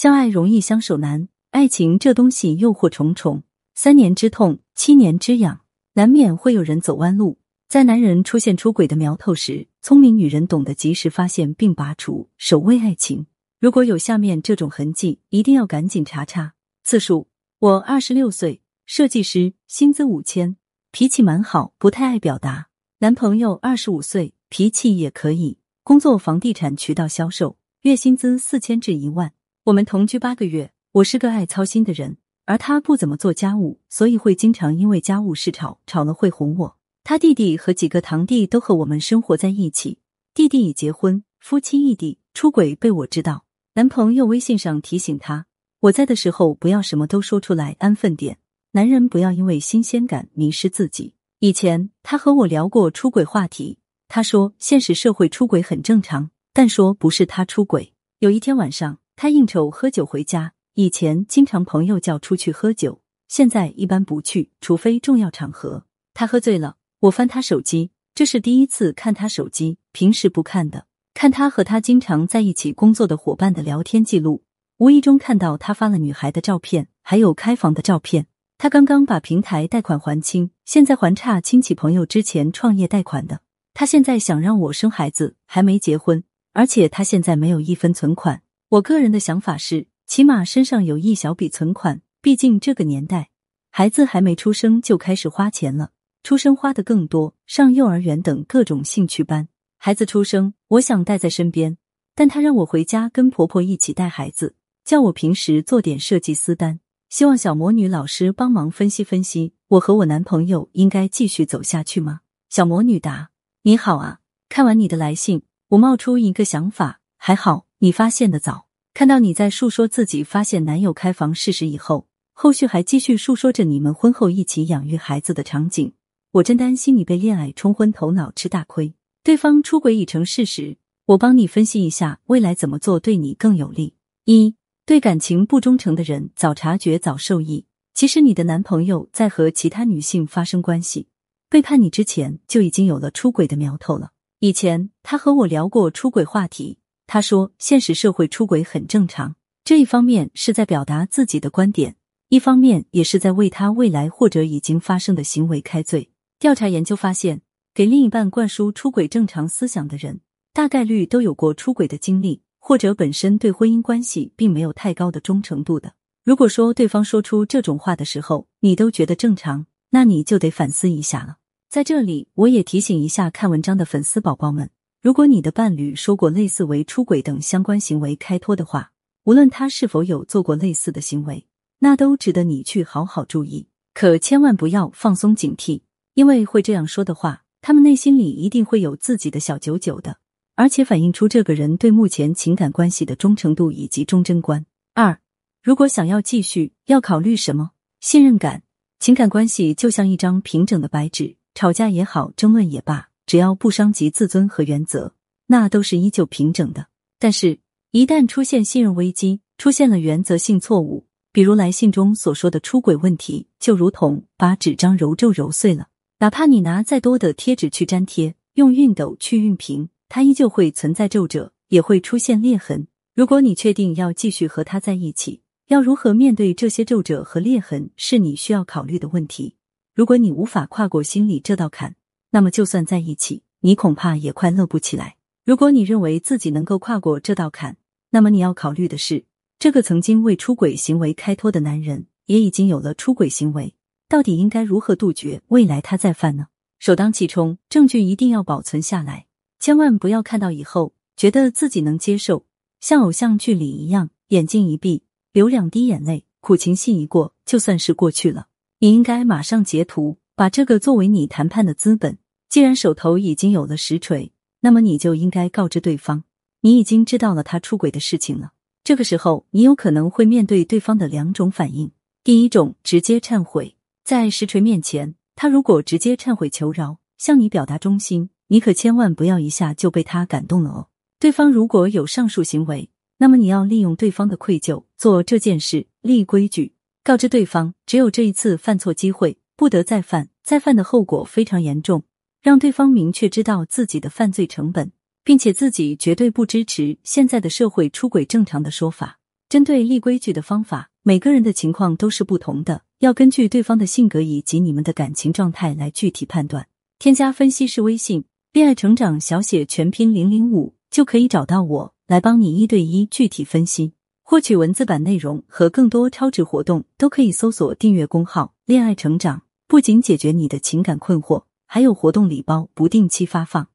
相爱容易相守难，爱情这东西诱惑重重，三年之痛，七年之痒，难免会有人走弯路。在男人出现出轨的苗头时，聪明女人懂得及时发现并拔除，守卫爱情。如果有下面这种痕迹，一定要赶紧查查。次数：我二十六岁，设计师，薪资五千，脾气蛮好，不太爱表达。男朋友二十五岁，脾气也可以，工作房地产渠道销售，月薪资四千至一万。我们同居八个月，我是个爱操心的人，而他不怎么做家务，所以会经常因为家务事吵，吵了会哄我。他弟弟和几个堂弟都和我们生活在一起，弟弟已结婚，夫妻异地，出轨被我知道。男朋友微信上提醒他，我在的时候不要什么都说出来，安分点。男人不要因为新鲜感迷失自己。以前他和我聊过出轨话题，他说现实社会出轨很正常，但说不是他出轨。有一天晚上，他应酬喝酒回家，以前经常朋友叫出去喝酒，现在一般不去，除非重要场合。他喝醉了。我翻他手机，这是第一次看他手机，平时不看的。看他和他经常在一起工作的伙伴的聊天记录，无意中看到他发了女孩的照片，还有开房的照片。他刚刚把平台贷款还清，现在还差亲戚朋友之前创业贷款的。他现在想让我生孩子，还没结婚，而且他现在没有一分存款。我个人的想法是，起码身上有一小笔存款，毕竟这个年代，孩子还没出生就开始花钱了。出生花的更多，上幼儿园等各种兴趣班。孩子出生，我想带在身边，但他让我回家跟婆婆一起带孩子，叫我平时做点设计私单。希望小魔女老师帮忙分析分析，我和我男朋友应该继续走下去吗？小魔女答：你好啊，看完你的来信，我冒出一个想法，还好你发现的早。看到你在述说自己发现男友开房事实以后，后续还继续述说着你们婚后一起养育孩子的场景。我真担心你被恋爱冲昏头脑吃大亏，对方出轨已成事实。我帮你分析一下未来怎么做对你更有利。一对感情不忠诚的人早察觉早受益。其实你的男朋友在和其他女性发生关系、背叛你之前就已经有了出轨的苗头了。以前他和我聊过出轨话题，他说现实社会出轨很正常。这一方面是在表达自己的观点，一方面也是在为他未来或者已经发生的行为开罪。调查研究发现，给另一半灌输出轨正常思想的人，大概率都有过出轨的经历，或者本身对婚姻关系并没有太高的忠诚度的。如果说对方说出这种话的时候，你都觉得正常，那你就得反思一下了。在这里，我也提醒一下看文章的粉丝宝宝们：如果你的伴侣说过类似为出轨等相关行为开脱的话，无论他是否有做过类似的行为，那都值得你去好好注意，可千万不要放松警惕。因为会这样说的话，他们内心里一定会有自己的小九九的，而且反映出这个人对目前情感关系的忠诚度以及忠贞观。二，如果想要继续，要考虑什么？信任感。情感关系就像一张平整的白纸，吵架也好，争论也罢，只要不伤及自尊和原则，那都是依旧平整的。但是，一旦出现信任危机，出现了原则性错误，比如来信中所说的出轨问题，就如同把纸张揉皱揉碎了。哪怕你拿再多的贴纸去粘贴，用熨斗去熨平，它依旧会存在皱褶，也会出现裂痕。如果你确定要继续和他在一起，要如何面对这些皱褶和裂痕，是你需要考虑的问题。如果你无法跨过心里这道坎，那么就算在一起，你恐怕也快乐不起来。如果你认为自己能够跨过这道坎，那么你要考虑的是，这个曾经为出轨行为开脱的男人，也已经有了出轨行为。到底应该如何杜绝未来他再犯呢？首当其冲，证据一定要保存下来，千万不要看到以后觉得自己能接受，像偶像剧里一样，眼睛一闭，流两滴眼泪，苦情戏一过，就算是过去了。你应该马上截图，把这个作为你谈判的资本。既然手头已经有了实锤，那么你就应该告知对方，你已经知道了他出轨的事情了。这个时候，你有可能会面对对方的两种反应：第一种，直接忏悔。在实锤面前，他如果直接忏悔求饶，向你表达忠心，你可千万不要一下就被他感动了哦。对方如果有上述行为，那么你要利用对方的愧疚做这件事，立规矩，告知对方只有这一次犯错机会，不得再犯，再犯的后果非常严重，让对方明确知道自己的犯罪成本，并且自己绝对不支持现在的社会出轨正常的说法。针对立规矩的方法，每个人的情况都是不同的，要根据对方的性格以及你们的感情状态来具体判断。添加分析师微信“恋爱成长”小写全拼零零五，就可以找到我来帮你一对一具体分析。获取文字版内容和更多超值活动，都可以搜索订阅公号“恋爱成长”。不仅解决你的情感困惑，还有活动礼包不定期发放。